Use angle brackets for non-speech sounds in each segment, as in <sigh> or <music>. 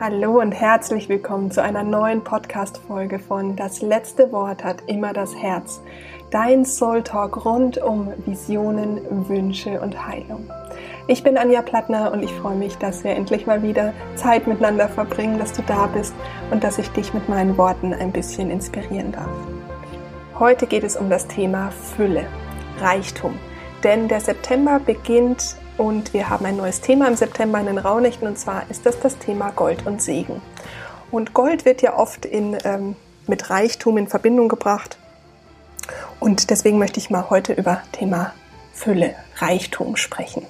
Hallo und herzlich willkommen zu einer neuen Podcast-Folge von Das letzte Wort hat immer das Herz. Dein Soul Talk rund um Visionen, Wünsche und Heilung. Ich bin Anja Plattner und ich freue mich, dass wir endlich mal wieder Zeit miteinander verbringen, dass du da bist und dass ich dich mit meinen Worten ein bisschen inspirieren darf. Heute geht es um das Thema Fülle, Reichtum. Denn der September beginnt und wir haben ein neues Thema im September in den Raunächten und zwar ist das das Thema Gold und Segen. Und Gold wird ja oft in, ähm, mit Reichtum in Verbindung gebracht. Und deswegen möchte ich mal heute über Thema Fülle, Reichtum sprechen.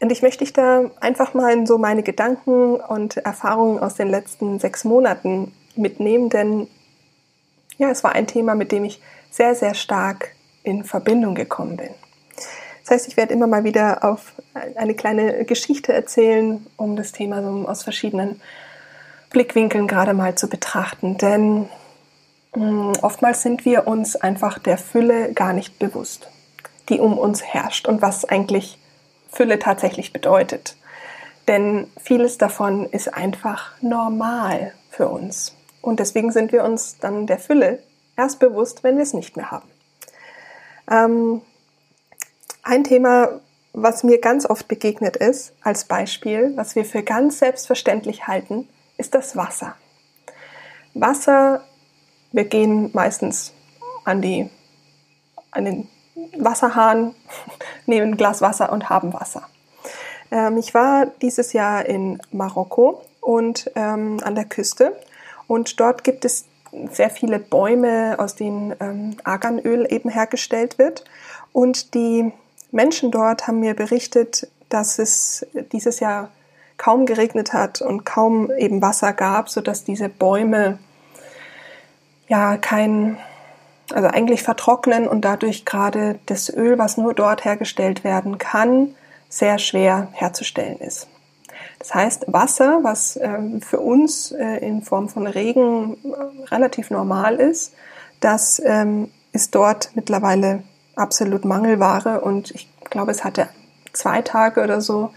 Und ich möchte dich da einfach mal in so meine Gedanken und Erfahrungen aus den letzten sechs Monaten mitnehmen, denn ja, es war ein Thema, mit dem ich sehr, sehr stark in Verbindung gekommen bin. Das heißt, ich werde immer mal wieder auf eine kleine Geschichte erzählen, um das Thema so aus verschiedenen Blickwinkeln gerade mal zu betrachten. Denn mh, hm, oftmals sind wir uns einfach der Fülle gar nicht bewusst, die um uns herrscht und was eigentlich Fülle tatsächlich bedeutet. Denn vieles davon ist einfach normal für uns. Und deswegen sind wir uns dann der Fülle erst bewusst, wenn wir es nicht mehr haben. Ähm, ein Thema, was mir ganz oft begegnet ist, als Beispiel, was wir für ganz selbstverständlich halten, ist das Wasser. Wasser, wir gehen meistens an, die, an den Wasserhahn, <laughs> nehmen ein Glas Wasser und haben Wasser. Ähm, ich war dieses Jahr in Marokko und ähm, an der Küste und dort gibt es sehr viele Bäume, aus denen ähm, Arganöl eben hergestellt wird. Und die Menschen dort haben mir berichtet, dass es dieses Jahr kaum geregnet hat und kaum eben Wasser gab, sodass diese Bäume ja kein, also eigentlich vertrocknen und dadurch gerade das Öl, was nur dort hergestellt werden kann, sehr schwer herzustellen ist. Das heißt, Wasser, was äh, für uns äh, in Form von Regen äh, relativ normal ist, das ähm, ist dort mittlerweile absolut Mangelware und ich glaube, es hatte zwei Tage oder so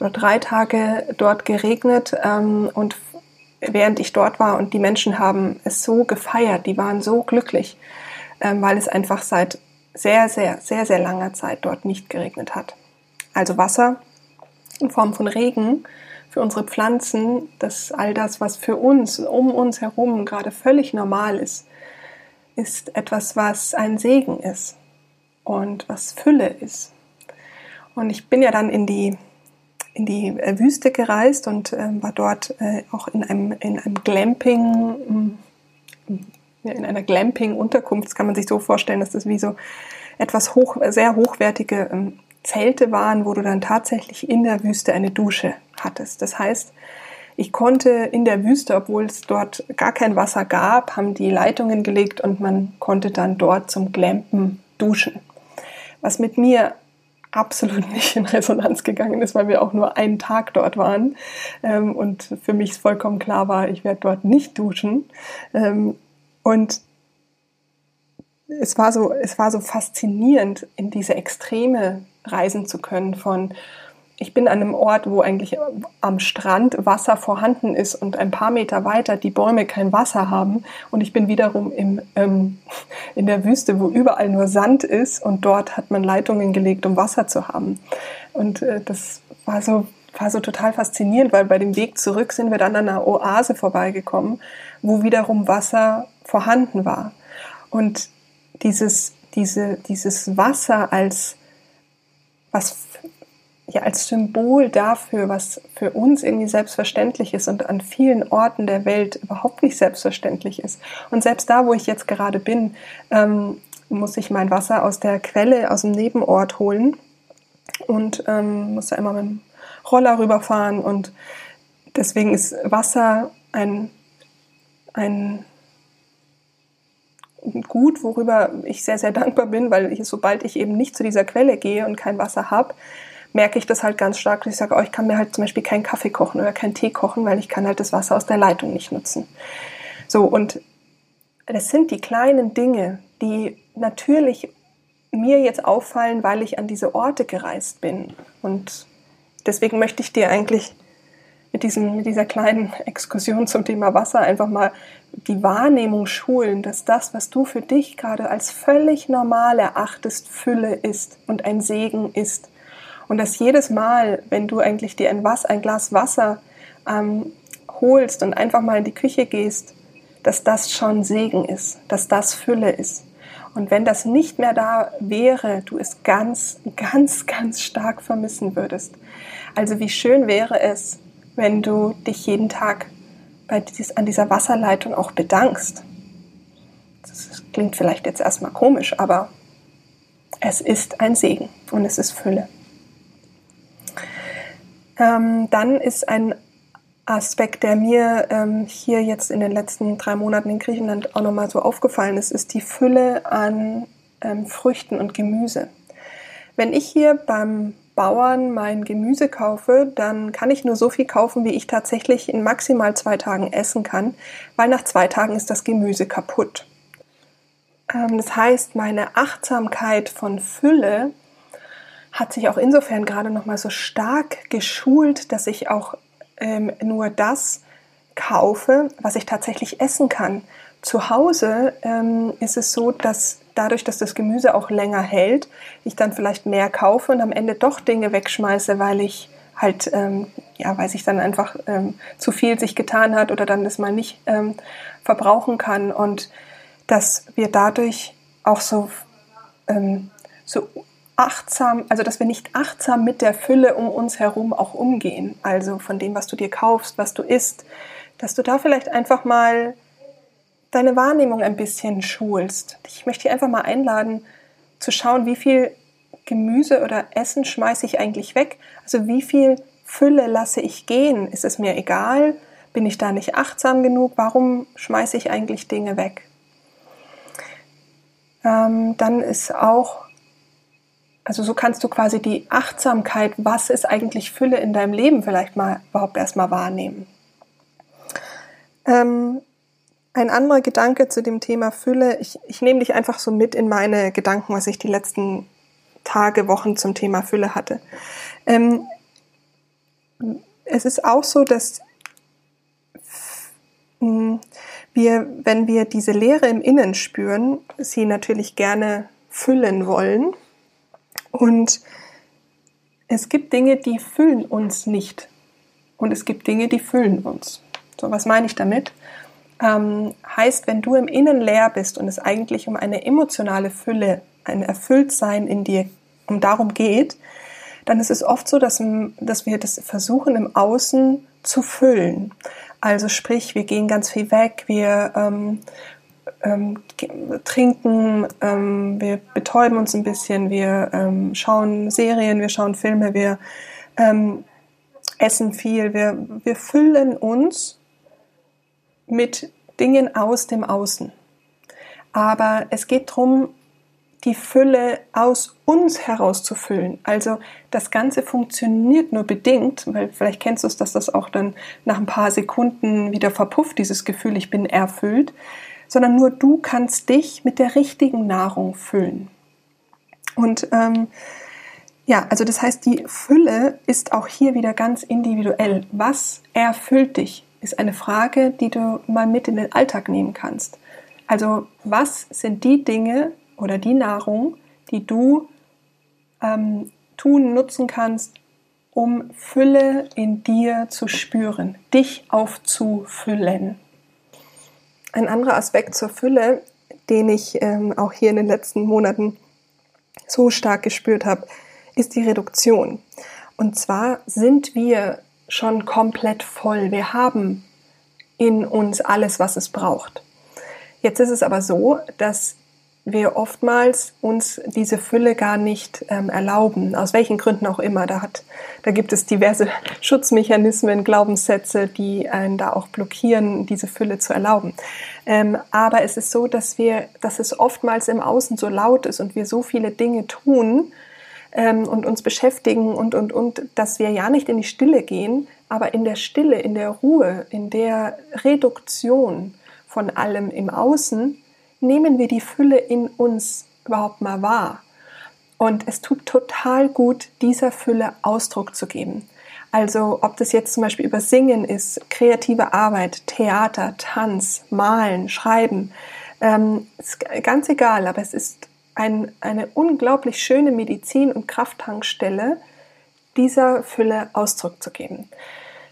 oder drei Tage dort geregnet ähm, und während ich dort war und die Menschen haben es so gefeiert, die waren so glücklich, ähm, weil es einfach seit sehr, sehr, sehr, sehr langer Zeit dort nicht geregnet hat. Also Wasser in Form von Regen für unsere Pflanzen, dass all das, was für uns, um uns herum gerade völlig normal ist, ist etwas, was ein Segen ist und was Fülle ist. Und ich bin ja dann in die, in die äh, Wüste gereist und äh, war dort äh, auch in einem, in einem Glamping, mm, in einer Glamping-Unterkunft. Das kann man sich so vorstellen, dass das wie so etwas hoch, sehr hochwertige ähm, Zelte waren, wo du dann tatsächlich in der Wüste eine Dusche hattest. Das heißt, ich konnte in der Wüste, obwohl es dort gar kein Wasser gab, haben die Leitungen gelegt und man konnte dann dort zum Glampen duschen was mit mir absolut <laughs> nicht in Resonanz gegangen ist, weil wir auch nur einen Tag dort waren ähm, und für mich vollkommen klar war, ich werde dort nicht duschen. Ähm, und es war so, es war so faszinierend, in diese Extreme reisen zu können von ich bin an einem Ort, wo eigentlich am Strand Wasser vorhanden ist und ein paar Meter weiter die Bäume kein Wasser haben. Und ich bin wiederum im, ähm, <laughs> in der Wüste, wo überall nur Sand ist und dort hat man Leitungen gelegt, um Wasser zu haben. Und äh, das war so, war so total faszinierend, weil bei dem Weg zurück sind wir dann an einer Oase vorbeigekommen, wo wiederum Wasser vorhanden war. Und dieses, diese, dieses Wasser als was ja als Symbol dafür, was für uns irgendwie selbstverständlich ist und an vielen Orten der Welt überhaupt nicht selbstverständlich ist. Und selbst da, wo ich jetzt gerade bin, ähm, muss ich mein Wasser aus der Quelle, aus dem Nebenort holen und ähm, muss da immer mit dem Roller rüberfahren und deswegen ist Wasser ein, ein Gut, worüber ich sehr, sehr dankbar bin, weil ich, sobald ich eben nicht zu dieser Quelle gehe und kein Wasser habe, merke ich das halt ganz stark, ich sage, oh, ich kann mir halt zum Beispiel keinen Kaffee kochen oder keinen Tee kochen, weil ich kann halt das Wasser aus der Leitung nicht nutzen. So, und das sind die kleinen Dinge, die natürlich mir jetzt auffallen, weil ich an diese Orte gereist bin. Und deswegen möchte ich dir eigentlich mit diesem, mit dieser kleinen Exkursion zum Thema Wasser einfach mal die Wahrnehmung schulen, dass das, was du für dich gerade als völlig normal erachtest, Fülle ist und ein Segen ist. Und dass jedes Mal, wenn du eigentlich dir ein, Was, ein Glas Wasser ähm, holst und einfach mal in die Küche gehst, dass das schon Segen ist, dass das Fülle ist. Und wenn das nicht mehr da wäre, du es ganz, <laughs> ganz, ganz stark vermissen würdest. Also wie schön wäre es, wenn du dich jeden Tag bei dies, an dieser Wasserleitung auch bedankst. Das klingt vielleicht jetzt erstmal komisch, aber es ist ein Segen und es ist Fülle. Ähm, dann ist ein Aspekt, der mir ähm, hier jetzt in den letzten drei Monaten in Griechenland auch nochmal so aufgefallen ist, ist die Fülle an ähm, Früchten und Gemüse. Wenn ich hier beim Bauern mein Gemüse kaufe, dann kann ich nur so viel kaufen, wie ich tatsächlich in maximal zwei Tagen essen kann, weil nach zwei Tagen ist das Gemüse kaputt. Ähm, das heißt, meine Achtsamkeit von Fülle hat sich auch insofern gerade nochmal so stark geschult, dass ich auch ähm, nur das kaufe, was ich tatsächlich essen kann. Zu Hause ähm, ist es so, dass dadurch, dass das Gemüse auch länger hält, ich dann vielleicht mehr kaufe und am Ende doch Dinge wegschmeiße, weil ich halt, ähm, ja, weil sich dann einfach ähm, zu viel sich getan hat oder dann das mal nicht ähm, verbrauchen kann und dass wir dadurch auch so, ähm, so achtsam, also dass wir nicht achtsam mit der Fülle um uns herum auch umgehen. Also von dem, was du dir kaufst, was du isst, dass du da vielleicht einfach mal deine Wahrnehmung ein bisschen schulst. Ich möchte dich einfach mal einladen, zu schauen, wie viel Gemüse oder Essen schmeiße ich eigentlich weg? Also wie viel Fülle lasse ich gehen? Ist es mir egal? Bin ich da nicht achtsam genug? Warum schmeiße ich eigentlich Dinge weg? Ähm, dann ist auch also so kannst du quasi die Achtsamkeit, was ist eigentlich Fülle in deinem Leben, vielleicht mal überhaupt erstmal wahrnehmen. Ähm, ein anderer Gedanke zu dem Thema Fülle, ich, ich nehme dich einfach so mit in meine Gedanken, was ich die letzten Tage, Wochen zum Thema Fülle hatte. Ähm, es ist auch so, dass wir, wenn wir diese Leere im Innen spüren, sie natürlich gerne füllen wollen und es gibt Dinge, die füllen uns nicht. Und es gibt Dinge, die füllen uns. So, was meine ich damit? Ähm, heißt, wenn du im Innen leer bist und es eigentlich um eine emotionale Fülle, ein Erfülltsein in dir, um darum geht, dann ist es oft so, dass, dass wir das versuchen im Außen zu füllen. Also sprich, wir gehen ganz viel weg, wir ähm, ähm, trinken, ähm, wir betäuben uns ein bisschen, wir ähm, schauen Serien, wir schauen Filme, wir ähm, essen viel, wir, wir füllen uns mit Dingen aus dem Außen. Aber es geht darum, die Fülle aus uns herauszufüllen. Also das Ganze funktioniert nur bedingt, weil vielleicht kennst du es, dass das auch dann nach ein paar Sekunden wieder verpufft, dieses Gefühl, ich bin erfüllt sondern nur du kannst dich mit der richtigen Nahrung füllen. Und ähm, ja, also das heißt, die Fülle ist auch hier wieder ganz individuell. Was erfüllt dich, ist eine Frage, die du mal mit in den Alltag nehmen kannst. Also was sind die Dinge oder die Nahrung, die du ähm, tun, nutzen kannst, um Fülle in dir zu spüren, dich aufzufüllen. Ein anderer Aspekt zur Fülle, den ich ähm, auch hier in den letzten Monaten so stark gespürt habe, ist die Reduktion. Und zwar sind wir schon komplett voll. Wir haben in uns alles, was es braucht. Jetzt ist es aber so, dass wir oftmals uns diese Fülle gar nicht ähm, erlauben, aus welchen Gründen auch immer. Da, hat, da gibt es diverse <laughs> Schutzmechanismen, Glaubenssätze, die einen da auch blockieren, diese Fülle zu erlauben. Ähm, aber es ist so, dass wir, dass es oftmals im Außen so laut ist und wir so viele Dinge tun ähm, und uns beschäftigen und, und, und, dass wir ja nicht in die Stille gehen, aber in der Stille, in der Ruhe, in der Reduktion von allem im Außen, nehmen wir die Fülle in uns überhaupt mal wahr. Und es tut total gut, dieser Fülle Ausdruck zu geben. Also ob das jetzt zum Beispiel über Singen ist, kreative Arbeit, Theater, Tanz, Malen, Schreiben, ähm, ganz egal, aber es ist ein, eine unglaublich schöne Medizin und Krafttankstelle, dieser Fülle Ausdruck zu geben.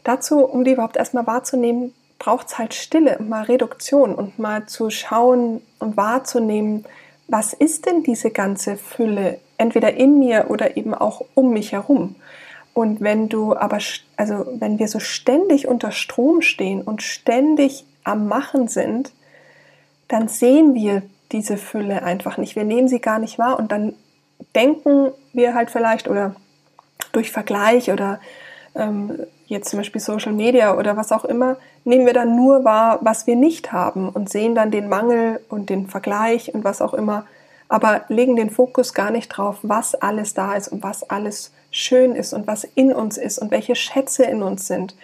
Dazu, um die überhaupt erstmal wahrzunehmen, braucht es halt Stille mal Reduktion und mal zu schauen und wahrzunehmen, was ist denn diese ganze Fülle, entweder in mir oder eben auch um mich herum. Und wenn du aber, also wenn wir so ständig unter Strom stehen und ständig am Machen sind, dann sehen wir diese Fülle einfach nicht. Wir nehmen sie gar nicht wahr und dann denken wir halt vielleicht oder durch Vergleich oder ähm, jetzt zum Beispiel Social Media oder was auch immer, nehmen wir dann nur wahr, was wir nicht haben und sehen dann den Mangel und den Vergleich und was auch immer, aber legen den Fokus gar nicht drauf, was alles da ist und was alles schön ist und was in uns ist und welche Schätze in uns sind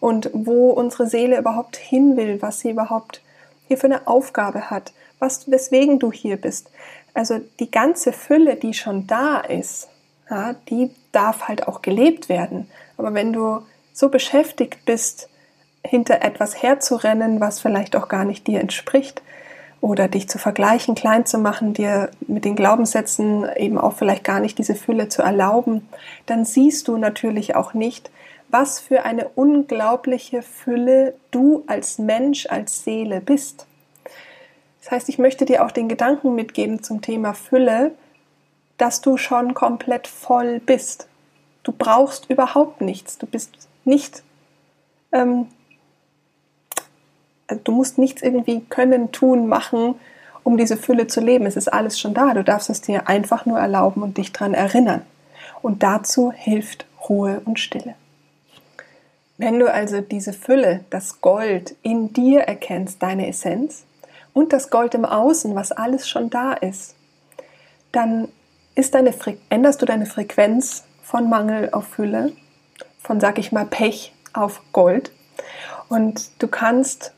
und wo unsere Seele überhaupt hin will, was sie überhaupt hier für eine Aufgabe hat, was, weswegen du hier bist. Also die ganze Fülle, die schon da ist, ja, die darf halt auch gelebt werden. Aber wenn du so beschäftigt bist, hinter etwas herzurennen, was vielleicht auch gar nicht dir entspricht, oder dich zu vergleichen, klein zu machen, dir mit den Glaubenssätzen eben auch vielleicht gar nicht diese Fülle zu erlauben, dann siehst du natürlich auch nicht, was für eine unglaubliche Fülle du als Mensch, als Seele bist. Das heißt, ich möchte dir auch den Gedanken mitgeben zum Thema Fülle, dass du schon komplett voll bist. Du brauchst überhaupt nichts. Du bist nicht, ähm, also du musst nichts irgendwie können, tun, machen, um diese Fülle zu leben. Es ist alles schon da. Du darfst es dir einfach nur erlauben und dich daran erinnern. Und dazu hilft Ruhe und Stille. Wenn du also diese Fülle, das Gold in dir erkennst, deine Essenz, und das Gold im Außen, was alles schon da ist, dann ist deine änderst du deine Frequenz von Mangel auf Fülle, von, sag ich mal, Pech auf Gold. Und du kannst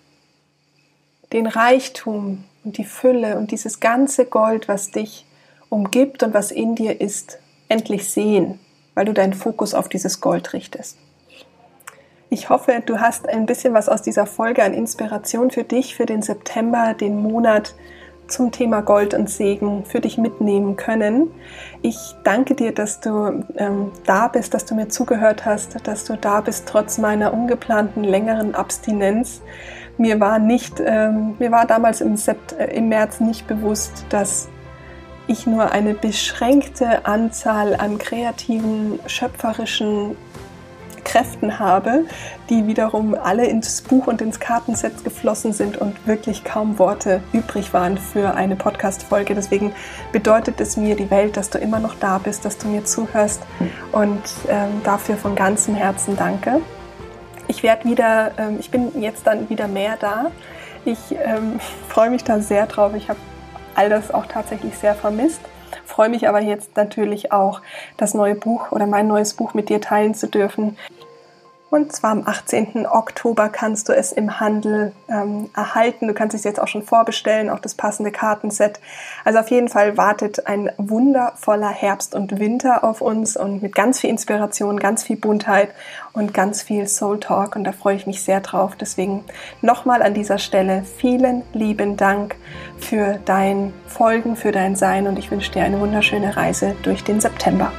den Reichtum und die Fülle und dieses ganze Gold, was dich umgibt und was in dir ist, endlich sehen, weil du deinen Fokus auf dieses Gold richtest. Ich hoffe, du hast ein bisschen was aus dieser Folge an Inspiration für dich, für den September, den Monat zum Thema Gold und Segen für dich mitnehmen können. Ich danke dir, dass du ähm, da bist, dass du mir zugehört hast, dass du da bist trotz meiner ungeplanten längeren Abstinenz. Mir war nicht, ähm, mir war damals im, Sept äh, im März nicht bewusst, dass ich nur eine beschränkte Anzahl an kreativen, schöpferischen Kräften habe, die wiederum alle ins Buch und ins Kartenset geflossen sind und wirklich kaum Worte übrig waren für eine Podcast-Folge. Deswegen bedeutet es mir die Welt, dass du immer noch da bist, dass du mir zuhörst und ähm, dafür von ganzem Herzen danke. Ich werde wieder, ähm, ich bin jetzt dann wieder mehr da. Ich ähm, <laughs> freue mich da sehr drauf. Ich habe all das auch tatsächlich sehr vermisst freue mich aber jetzt natürlich auch, das neue Buch oder mein neues Buch mit dir teilen zu dürfen. Und zwar am 18. Oktober kannst du es im Handel ähm, erhalten. Du kannst es jetzt auch schon vorbestellen, auch das passende Kartenset. Also auf jeden Fall wartet ein wundervoller Herbst und Winter auf uns und mit ganz viel Inspiration, ganz viel Buntheit und ganz viel Soul Talk. Und da freue ich mich sehr drauf. Deswegen nochmal an dieser Stelle vielen lieben Dank für dein Folgen, für dein Sein und ich wünsche dir eine wunderschöne Reise durch den September.